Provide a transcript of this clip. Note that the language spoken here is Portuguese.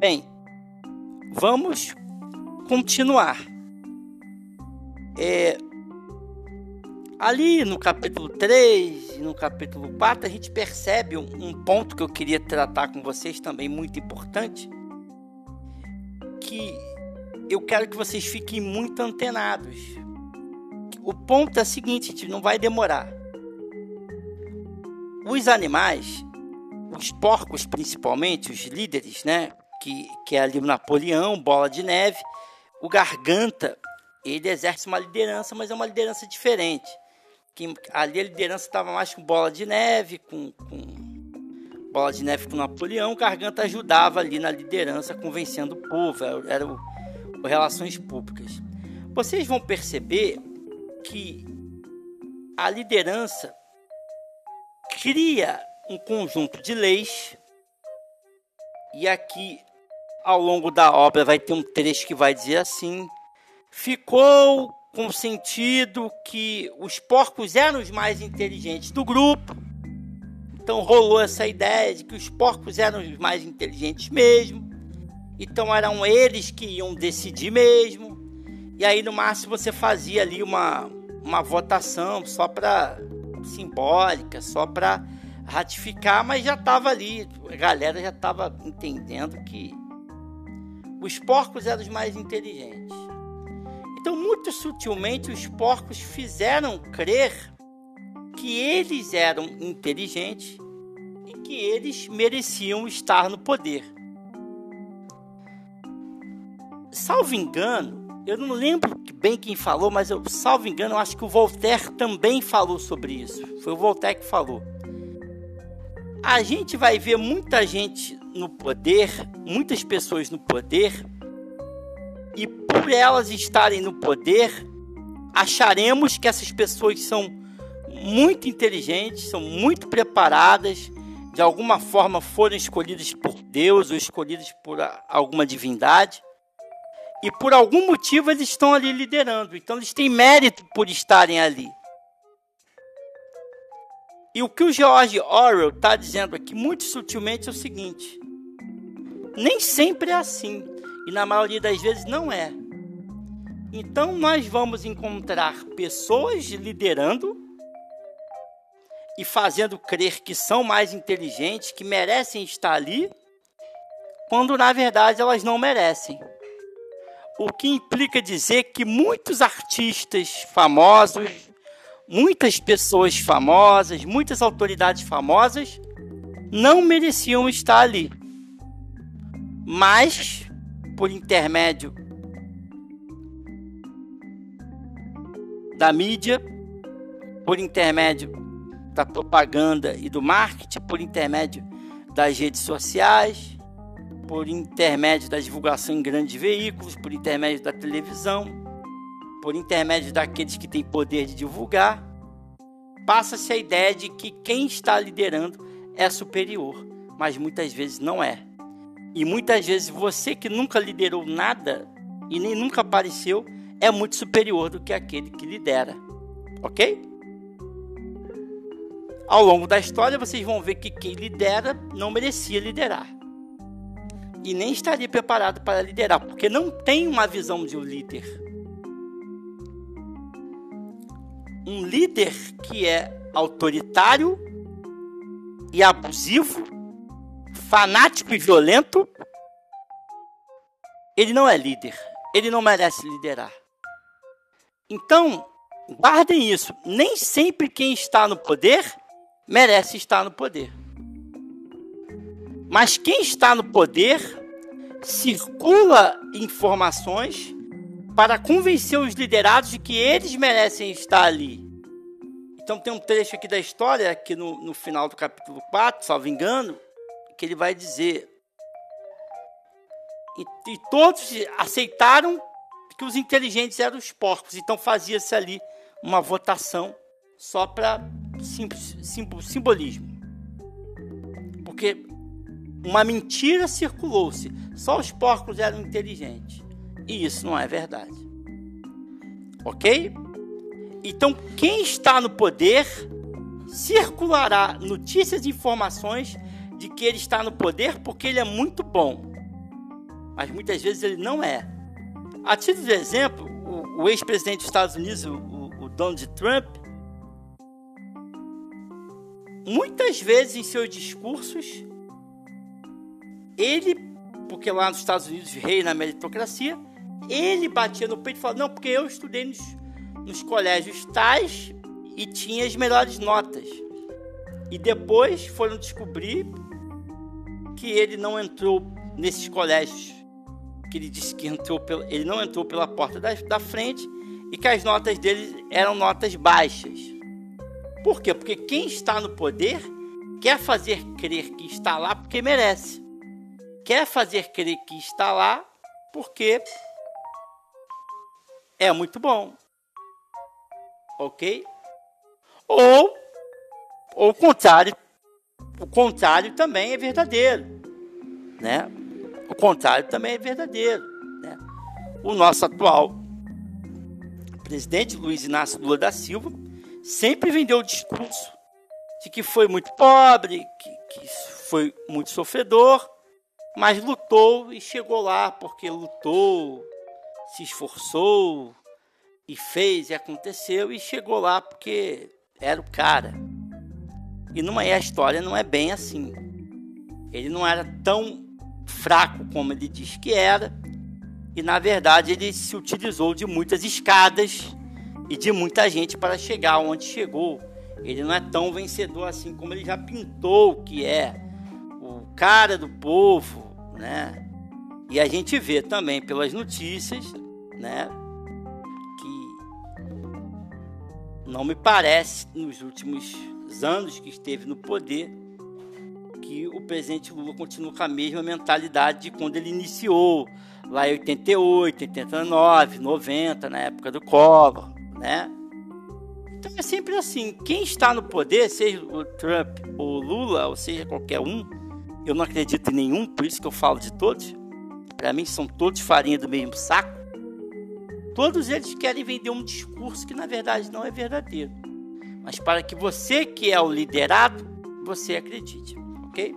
Bem, vamos continuar. É, ali no capítulo 3 e no capítulo 4, a gente percebe um, um ponto que eu queria tratar com vocês também muito importante, que eu quero que vocês fiquem muito antenados. O ponto é o seguinte, gente não vai demorar. Os animais, os porcos principalmente, os líderes, né? Que, que é ali o Napoleão, Bola de Neve, o Garganta, ele exerce uma liderança, mas é uma liderança diferente. Que, ali a liderança estava mais com Bola de Neve, com, com Bola de Neve com Napoleão, o Garganta ajudava ali na liderança, convencendo o povo, era, era o, o Relações Públicas. Vocês vão perceber que a liderança cria um conjunto de leis e aqui ao longo da obra vai ter um trecho que vai dizer assim: ficou com sentido que os porcos eram os mais inteligentes do grupo. Então rolou essa ideia de que os porcos eram os mais inteligentes mesmo. Então eram eles que iam decidir mesmo. E aí no máximo você fazia ali uma, uma votação só para simbólica, só para ratificar, mas já estava ali, a galera já estava entendendo que os porcos eram os mais inteligentes. Então, muito sutilmente, os porcos fizeram crer que eles eram inteligentes e que eles mereciam estar no poder. Salvo engano, eu não lembro bem quem falou, mas eu, salvo engano, eu acho que o Voltaire também falou sobre isso. Foi o Voltaire que falou. A gente vai ver muita gente no poder, muitas pessoas no poder, e por elas estarem no poder, acharemos que essas pessoas são muito inteligentes, são muito preparadas, de alguma forma foram escolhidas por Deus ou escolhidas por alguma divindade. E por algum motivo eles estão ali liderando. Então eles têm mérito por estarem ali. E o que o George Orwell está dizendo aqui, muito sutilmente, é o seguinte: nem sempre é assim. E na maioria das vezes não é. Então nós vamos encontrar pessoas liderando e fazendo crer que são mais inteligentes, que merecem estar ali, quando na verdade elas não merecem o que implica dizer que muitos artistas famosos, muitas pessoas famosas, muitas autoridades famosas não mereciam estar ali. Mas, por intermédio da mídia, por intermédio da propaganda e do marketing, por intermédio das redes sociais, por intermédio da divulgação em grandes veículos, por intermédio da televisão, por intermédio daqueles que têm poder de divulgar, passa-se a ideia de que quem está liderando é superior, mas muitas vezes não é. E muitas vezes você que nunca liderou nada e nem nunca apareceu é muito superior do que aquele que lidera. Ok? Ao longo da história, vocês vão ver que quem lidera não merecia liderar e nem estaria preparado para liderar, porque não tem uma visão de um líder. Um líder que é autoritário e abusivo, fanático e violento, ele não é líder. Ele não merece liderar. Então, guardem isso. Nem sempre quem está no poder merece estar no poder. Mas quem está no poder circula informações para convencer os liderados de que eles merecem estar ali. Então tem um trecho aqui da história, aqui no, no final do capítulo 4, salvo engano, que ele vai dizer. E, e todos aceitaram que os inteligentes eram os porcos. Então fazia-se ali uma votação só para sim, sim, simbolismo. Porque uma mentira circulou-se. Só os porcos eram inteligentes. E isso não é verdade. Ok? Então, quem está no poder circulará notícias e informações de que ele está no poder porque ele é muito bom. mas muitas vezes ele não é. A título de exemplo, o, o ex-presidente dos Estados Unidos, o, o Donald Trump, muitas vezes em seus discursos, ele, porque lá nos Estados Unidos reina a meritocracia, ele batia no peito e falava: Não, porque eu estudei nos, nos colégios tais e tinha as melhores notas. E depois foram descobrir que ele não entrou nesses colégios, que ele disse que entrou ele não entrou pela porta da, da frente e que as notas dele eram notas baixas. Por quê? Porque quem está no poder quer fazer crer que está lá porque merece. Quer fazer crer que está lá porque é muito bom. Ok? Ou, ou o contrário, o contrário também é verdadeiro, né? O contrário também é verdadeiro, né? O nosso atual presidente Luiz Inácio Lula da Silva sempre vendeu o discurso de que foi muito pobre, que, que foi muito sofredor, mas lutou e chegou lá porque lutou, se esforçou e fez e aconteceu e chegou lá porque era o cara. E numa a história não é bem assim. Ele não era tão fraco como ele diz que era, e na verdade ele se utilizou de muitas escadas e de muita gente para chegar onde chegou. Ele não é tão vencedor assim como ele já pintou que é o cara do povo, né? E a gente vê também pelas notícias, né, Não me parece, nos últimos anos que esteve no poder, que o presidente Lula continua com a mesma mentalidade de quando ele iniciou, lá em 88, 89, 90, na época do Collor, né? Então é sempre assim, quem está no poder, seja o Trump ou o Lula, ou seja qualquer um, eu não acredito em nenhum, por isso que eu falo de todos. Para mim são todos farinha do mesmo saco. Todos eles querem vender um discurso que na verdade não é verdadeiro. Mas para que você que é o liderado, você acredite, ok?